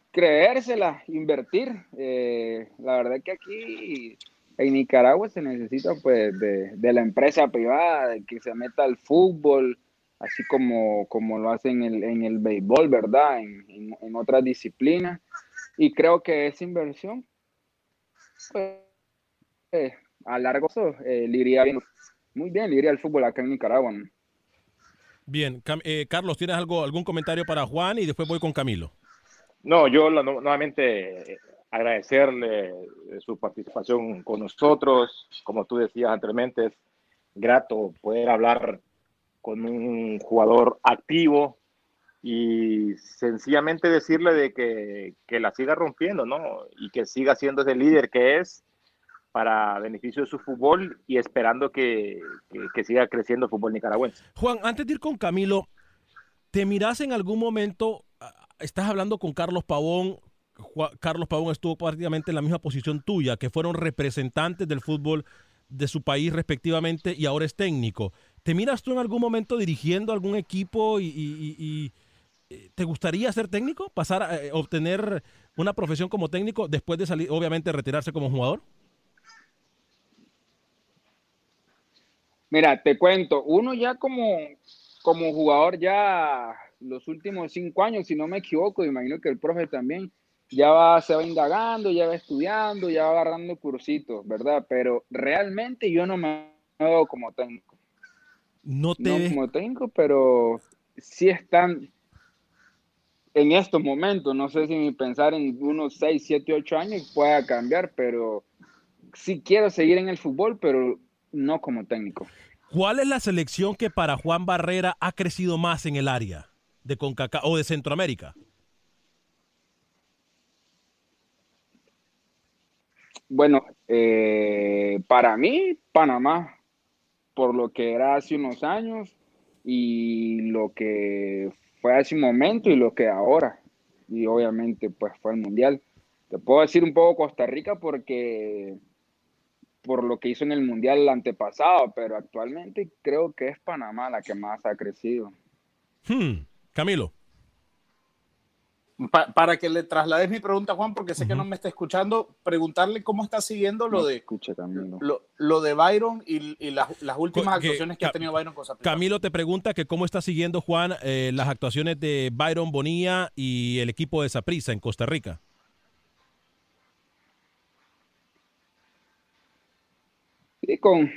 creérsela, invertir. Eh, la verdad que aquí en Nicaragua se necesita pues de, de la empresa privada, de que se meta al fútbol, así como, como lo hacen en el, en el béisbol, ¿verdad? En, en, en otras disciplinas. Y creo que esa inversión, pues, eh, a largo plazo, eh, le iría bien, muy bien, le iría al fútbol acá en Nicaragua. ¿no? Bien, eh, Carlos, ¿tienes algo, algún comentario para Juan? Y después voy con Camilo. No, yo la- no- nuevamente eh, agradecerle eh, su participación con nosotros. Como tú decías anteriormente, es grato poder hablar con un jugador activo y sencillamente decirle de que, que la siga rompiendo, ¿no? Y que siga siendo ese líder que es para beneficio de su fútbol y esperando que, que- siga creciendo el fútbol nicaragüense. Juan, antes de ir con Camilo, ¿te miras en algún momento? ah, Estás hablando con Carlos Pavón. Carlos Pavón estuvo prácticamente en la misma posición tuya, que fueron representantes del fútbol de su país respectivamente y ahora es técnico. ¿Te miras tú en algún momento dirigiendo algún equipo y, te gustaría ser técnico? ¿Pasar a eh, obtener una profesión como técnico después de salir, obviamente, retirarse como jugador? Mira, te cuento, uno ya como, como jugador ya los últimos cinco años, si no me equivoco, imagino que el profe también, ya va, se va indagando, ya va estudiando, ya va agarrando cursitos, ¿verdad? Pero realmente yo no me veo como técnico. No te No ves- como técnico, pero sí están en estos momentos, no sé si mi pensar en unos 6, 7, 8 años pueda cambiar, pero sí quiero seguir en el fútbol, pero no como técnico. ¿Cuál es la selección que para Juan Barrera ha crecido más en el área de CONCACAF o de Centroamérica? Bueno, eh, para mí, Panamá, por lo que era hace unos años y lo que fue hace un momento y lo que ahora, y obviamente pues fue el Mundial. te puedo decir un poco Costa Rica porque por lo que hizo en el Mundial antepasado, pero actualmente creo que es Panamá la que más ha crecido. Hmm, Camilo. Pa- para que le traslades mi pregunta, Juan, porque sé que no me está escuchando, preguntarle cómo está siguiendo lo de escucha Camilo. lo, lo de Byron y, y las, las últimas Que- actuaciones que ha tenido Byron con Saprissa. Camilo te pregunta que cómo está siguiendo Juan eh, las actuaciones de Byron Bonilla y el equipo de Saprissa en Costa Rica. Sí, con,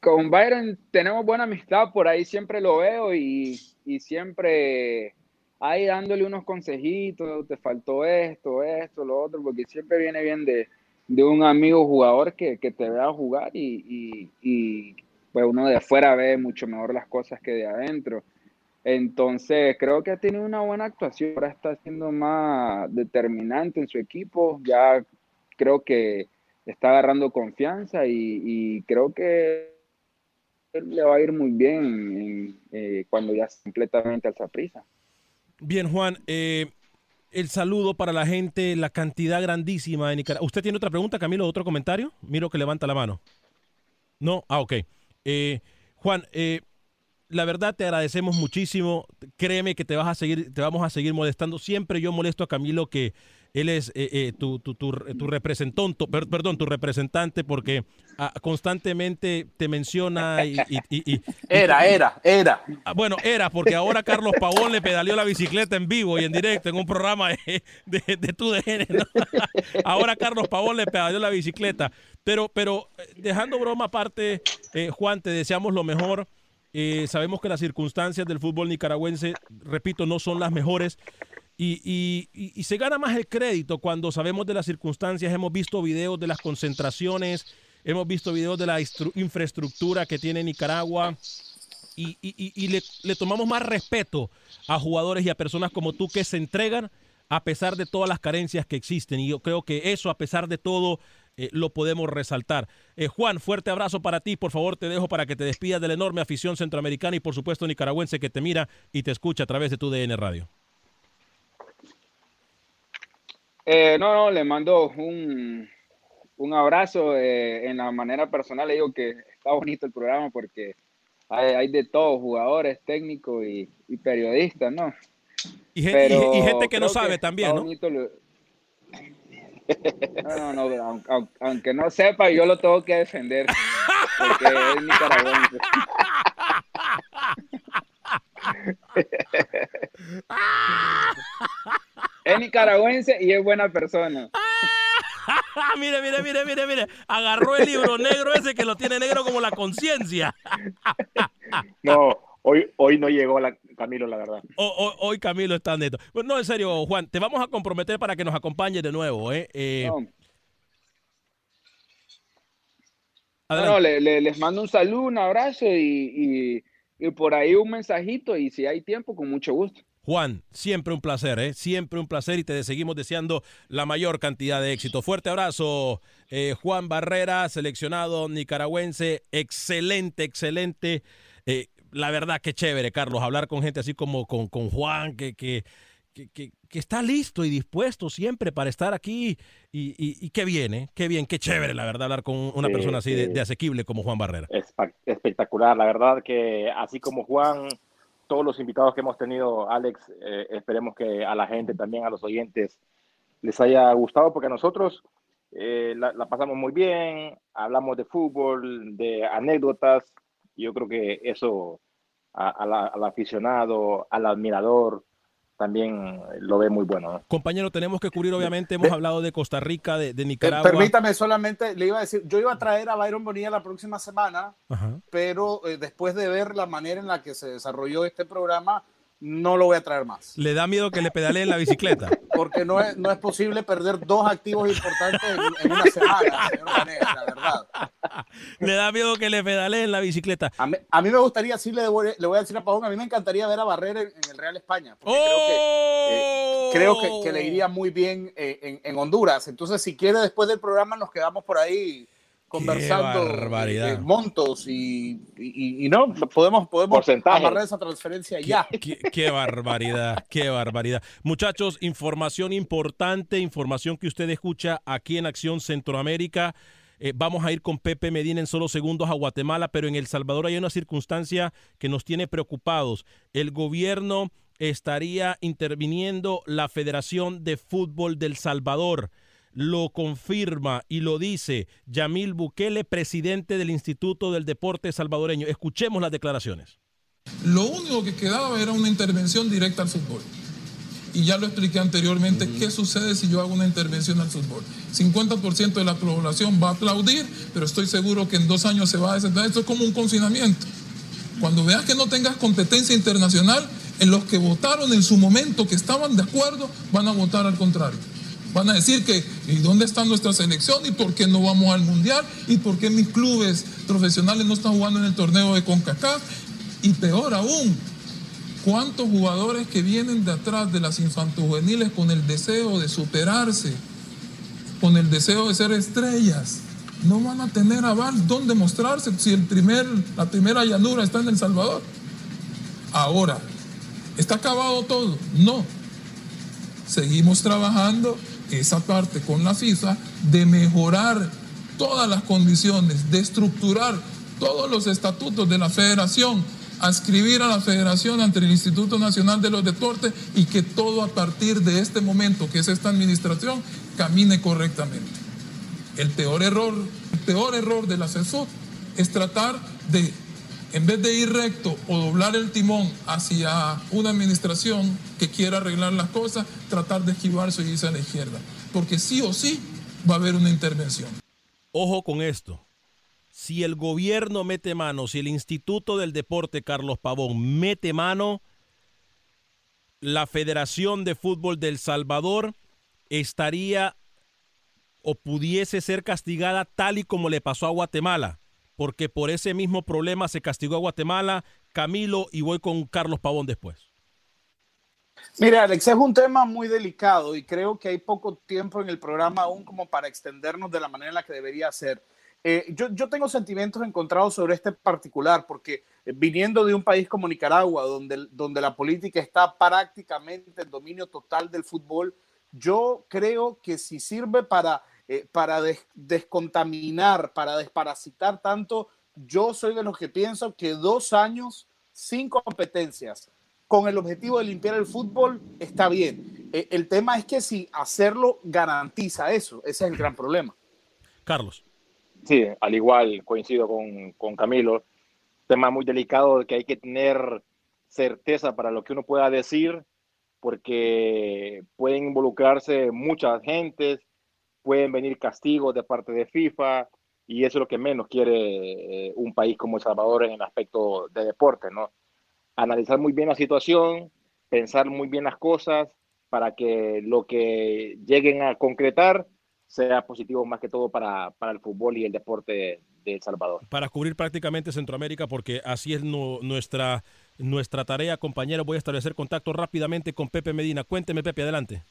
con Byron tenemos buena amistad, por ahí siempre lo veo y, y siempre ahí dándole unos consejitos, te faltó esto, esto, lo otro, porque siempre viene bien de, de un amigo jugador que, que te vea jugar y, y, y, pues uno de afuera ve mucho mejor las cosas que de adentro. Entonces creo que ha tenido una buena actuación, ahora está siendo más determinante en su equipo, ya creo que está agarrando confianza y, y creo que le va a ir muy bien en- eh, cuando ya completamente al Saprissa. Bien, Juan, eh, el saludo para la gente, la cantidad grandísima de Nicaragua. ¿Usted tiene otra pregunta, Camilo, otro comentario? Miro que levanta la mano. No, ah, ok. Eh, Juan, eh, la verdad te agradecemos muchísimo. Créeme que te vas a seguir, te vamos a seguir molestando. Siempre yo molesto a Camilo que él es eh, eh, tu, tu, tu, tu representante, per- perdón, tu representante, porque ah, constantemente te menciona y, y- y- y- Era, era, era. Ah, Bueno, era porque ahora Carlos Pavón le pedaleó la bicicleta en vivo y en directo en un programa de, de, de TUDN, ¿no? Ahora Carlos Pavón le pedaleó la bicicleta. Pero, pero eh, dejando broma aparte, eh, Juan, te deseamos lo mejor. Sabemos que las circunstancias del fútbol nicaragüense, repito, no son las mejores. Y, y- y- se gana más el crédito cuando sabemos de las circunstancias. Hemos visto videos de las concentraciones, hemos visto videos de la infraestructura que tiene Nicaragua y le, le tomamos más respeto a jugadores y a personas como tú que se entregan a pesar de todas las carencias que existen. Y yo creo que eso, a pesar de todo, eh, lo podemos resaltar. Eh, Juan, fuerte abrazo para ti. Por favor, te dejo para que te despidas de la enorme afición centroamericana y, por supuesto, nicaragüense que te mira y te escucha a través de tu DN Radio. Eh, no, no, le mando un, un abrazo eh, en la manera personal. Le digo que está bonito el programa porque hay, hay de todo, jugadores, técnicos y, y periodistas, ¿no? Y, gen- Pero y- y gente que no sabe también, ¿no? bonito lo- No, no, no, aun- aun- aunque no sepa, yo lo tengo que defender porque es nicaragüense. es nicaragüense y es buena persona. mire, mire, mire, mire, mire. Agarró el libro negro ese que lo tiene negro como la conciencia. No, hoy, hoy no llegó la, Camilo, la verdad. O- o- hoy Camilo está neto. Pues no, en serio, Juan, te vamos a comprometer para que nos acompañes de nuevo. ¿eh? Eh, No. No, le- le- les mando un saludo, un abrazo y, y- y por ahí un mensajito y si hay tiempo, con mucho gusto. Juan, siempre un placer, ¿eh? siempre un placer y te seguimos deseando la mayor cantidad de éxito. Fuerte abrazo, eh, Juan Barrera, seleccionado nicaragüense, excelente, excelente. Eh, la verdad que chévere, Carlos, hablar con gente así como con, con Juan, que, que, que, que- está listo y dispuesto siempre para estar aquí. Y, y, y qué bien, ¿eh? qué bien, qué chévere, la verdad, hablar con una Sí, persona así de, sí. de asequible como Juan Barrera. Espectacular, la verdad que así como Juan, todos los invitados que hemos tenido, Alex, eh, esperemos que a la gente, también a los oyentes, les haya gustado, porque nosotros eh, la, pasamos muy bien, hablamos de fútbol, de anécdotas, yo creo que eso a- a al aficionado, al admirador, también lo ve muy bueno. ¿no? Compañero, tenemos que cubrir, obviamente, hemos hablado de Costa Rica, de, de Eh, Nicaragua. Permítame solamente, le iba a decir, yo iba a traer a Byron Bonilla la próxima semana, Ajá. pero eh, después de ver la manera en la que se desarrolló este programa, no lo voy a traer más. Le da miedo que le pedaleen la bicicleta. Porque no es, no es posible perder dos activos importantes en, en una semana, señor Vanessa, la verdad. Le da miedo que le pedaleen la bicicleta. A mí, a mí me gustaría, sí le voy, le voy a decir a Pavón, a mí me encantaría ver a Barrera en, en el Real España. Porque ¡Oh! creo que, eh, creo que, que le iría muy bien eh, en, en Honduras. Entonces, si quiere, después del programa nos quedamos por ahí conversando barbaridad. eh, montos y, y- y no podemos podemos Porcentajes. amarrar esa transferencia ya. Qué, qué barbaridad, qué barbaridad. Muchachos, información importante, información que usted escucha aquí en Acción Centroamérica. Eh, vamos a ir con Pepe Medina en solo segundos a Guatemala, pero en El Salvador hay una circunstancia que nos tiene preocupados. El gobierno estaría interviniendo la Federación de Fútbol del Salvador. Lo confirma y lo dice Yamil Bukele, presidente del Instituto del Deporte Salvadoreño. Escuchemos las declaraciones. Lo único que quedaba era una intervención directa al fútbol. Y ya lo expliqué anteriormente, ¿qué sucede si yo hago una intervención al fútbol? 50% de la población va a aplaudir, pero estoy seguro que en dos años se va a desentar. Esto es como un confinamiento. Cuando veas que no tengas competencia internacional, en los que votaron en su momento, que estaban de acuerdo, van a votar al contrario. Van a decir que, ¿y dónde está nuestra selección? ¿Y por qué no vamos al mundial? ¿Y por qué mis clubes profesionales no están jugando en el torneo de CONCACAF? Y peor aún, ¿cuántos jugadores que vienen de atrás de las infantojuveniles con el deseo de superarse, con el deseo de ser estrellas, no van a tener aval dónde mostrarse si el primer, la primera llanura está en El Salvador? Ahora, ¿está acabado todo? No. Seguimos trabajando esa parte con la FIFA de mejorar todas las condiciones, de estructurar todos los estatutos de la federación, adscribir a la federación ante el Instituto Nacional de los Deportes y que todo a partir de este momento, que es esta administración, camine correctamente. El peor error, el peor error del asesor es tratar de, en vez de ir recto o doblar el timón hacia una administración que quiera arreglar las cosas, tratar de esquivarse y irse a la izquierda. Porque sí o sí va a haber una intervención. Ojo con esto. Si el gobierno mete mano, si el Instituto del Deporte Carlos Pavón mete mano, la Federación de Fútbol del Salvador estaría o pudiese ser castigada tal y como le pasó a Guatemala, porque por ese mismo problema se castigó a Guatemala, Camilo, y voy con Carlos Pavón después. Mira, Alex, es un tema muy delicado y creo que hay poco tiempo en el programa aún como para extendernos de la manera en la que debería ser. Eh, yo, yo tengo sentimientos encontrados sobre este particular porque eh, viniendo de un país como Nicaragua, donde, donde la política está prácticamente en dominio total del fútbol, yo creo que si sirve para, eh, para des- descontaminar, para desparasitar tanto, yo soy de los que pienso que dos años sin competencias con el objetivo de limpiar el fútbol está bien. Eh, el tema es que si hacerlo garantiza eso, ese es el gran problema. Carlos. Sí, al igual coincido con, con Camilo. Tema muy delicado que hay que tener certeza para lo que uno pueda decir, porque pueden involucrarse muchas gentes, pueden venir castigos de parte de FIFA, y eso es lo que menos quiere eh, un país como El Salvador en el aspecto de deporte, ¿no? Analizar muy bien la situación, pensar muy bien las cosas para que lo que lleguen a concretar sea positivo más que todo para, para el fútbol y el deporte de El Salvador. para cubrir prácticamente Centroamérica, porque así es nu- nuestra, nuestra tarea, compañero. Voy a establecer contacto rápidamente con Pepe Medina. Cuénteme, Pepe, adelante.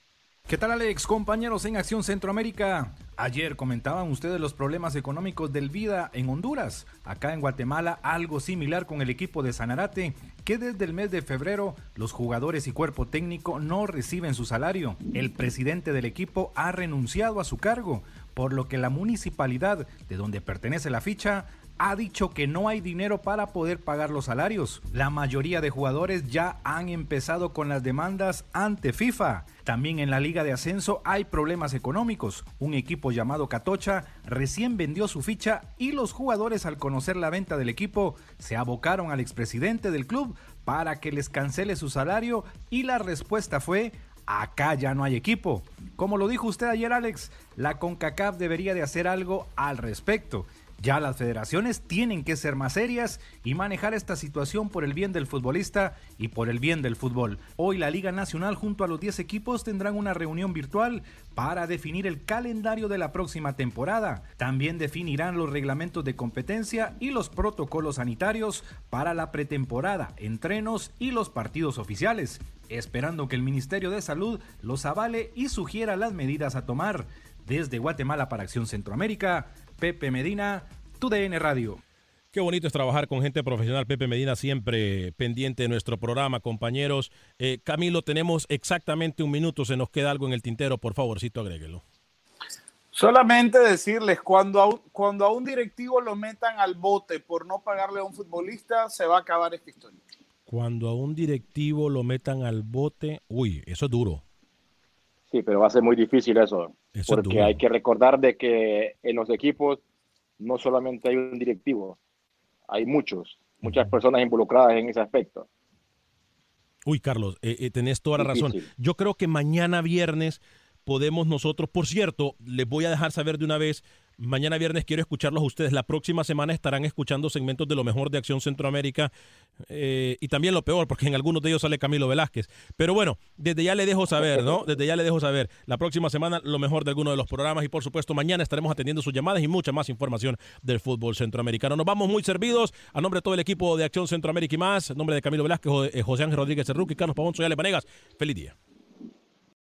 ¿Qué tal Alex, compañeros en Acción Centroamérica? Ayer comentaban ustedes los problemas económicos del Vida en Honduras. Acá en Guatemala algo similar con el equipo de Sanarate, que desde el mes de febrero los jugadores y cuerpo técnico no reciben su salario. El presidente del equipo ha renunciado a su cargo, por lo que la municipalidad de donde pertenece la ficha ha dicho que no hay dinero para poder pagar los salarios. La mayoría de jugadores ya han empezado con las demandas ante FIFA. También en la Liga de Ascenso hay problemas económicos. Un equipo llamado Catocha recién vendió su ficha y los jugadores al conocer la venta del equipo se abocaron al expresidente del club para que les cancele su salario y la respuesta fue acá ya no hay equipo. Como lo dijo usted ayer Alex, la CONCACAF debería de hacer algo al respecto. Ya las federaciones tienen que ser más serias y manejar esta situación por el bien del futbolista y por el bien del fútbol. Hoy la Liga Nacional junto a los 10 equipos tendrán una reunión virtual para definir el calendario de la próxima temporada. También definirán los reglamentos de competencia y los protocolos sanitarios para la pretemporada, entrenos y los partidos oficiales, esperando que el Ministerio de Salud los avale y sugiera las medidas a tomar. Desde Guatemala para Acción Centroamérica, Pepe Medina, tu DN Radio. Qué bonito es trabajar con gente profesional. Pepe Medina siempre pendiente de nuestro programa, compañeros. Eh, Camilo, tenemos exactamente un minuto. Se nos queda algo en el tintero. Por favorcito, agréguelo. Solamente decirles, cuando a, un, cuando a un directivo lo metan al bote por no pagarle a un futbolista, se va a acabar esta historia. Cuando a un directivo lo metan al bote, uy, eso es duro. Sí, pero va a ser muy difícil eso, Eso porque hay que recordar de que en los equipos no solamente hay un directivo, hay muchos, muchas personas involucradas en ese aspecto. Uy, Carlos, eh, eh, tenés toda la razón. Yo creo que mañana viernes podemos nosotros, por cierto, les voy a dejar saber de una vez, mañana viernes quiero escucharlos a ustedes. La próxima semana estarán escuchando segmentos de lo mejor de Acción Centroamérica eh, y también lo peor, porque en algunos de ellos sale Camilo Velázquez. Pero bueno, desde ya le dejo saber, ¿no? Desde ya le dejo saber. La próxima semana lo mejor de alguno de los programas y por supuesto mañana estaremos atendiendo sus llamadas y mucha más información del fútbol centroamericano. Nos vamos muy servidos. A nombre de todo el equipo de Acción Centroamérica y más, en nombre de Camilo Velázquez, eh, José Ángel Rodríguez Cerruque y Carlos Pavón, soy Ale Panegas. Feliz día.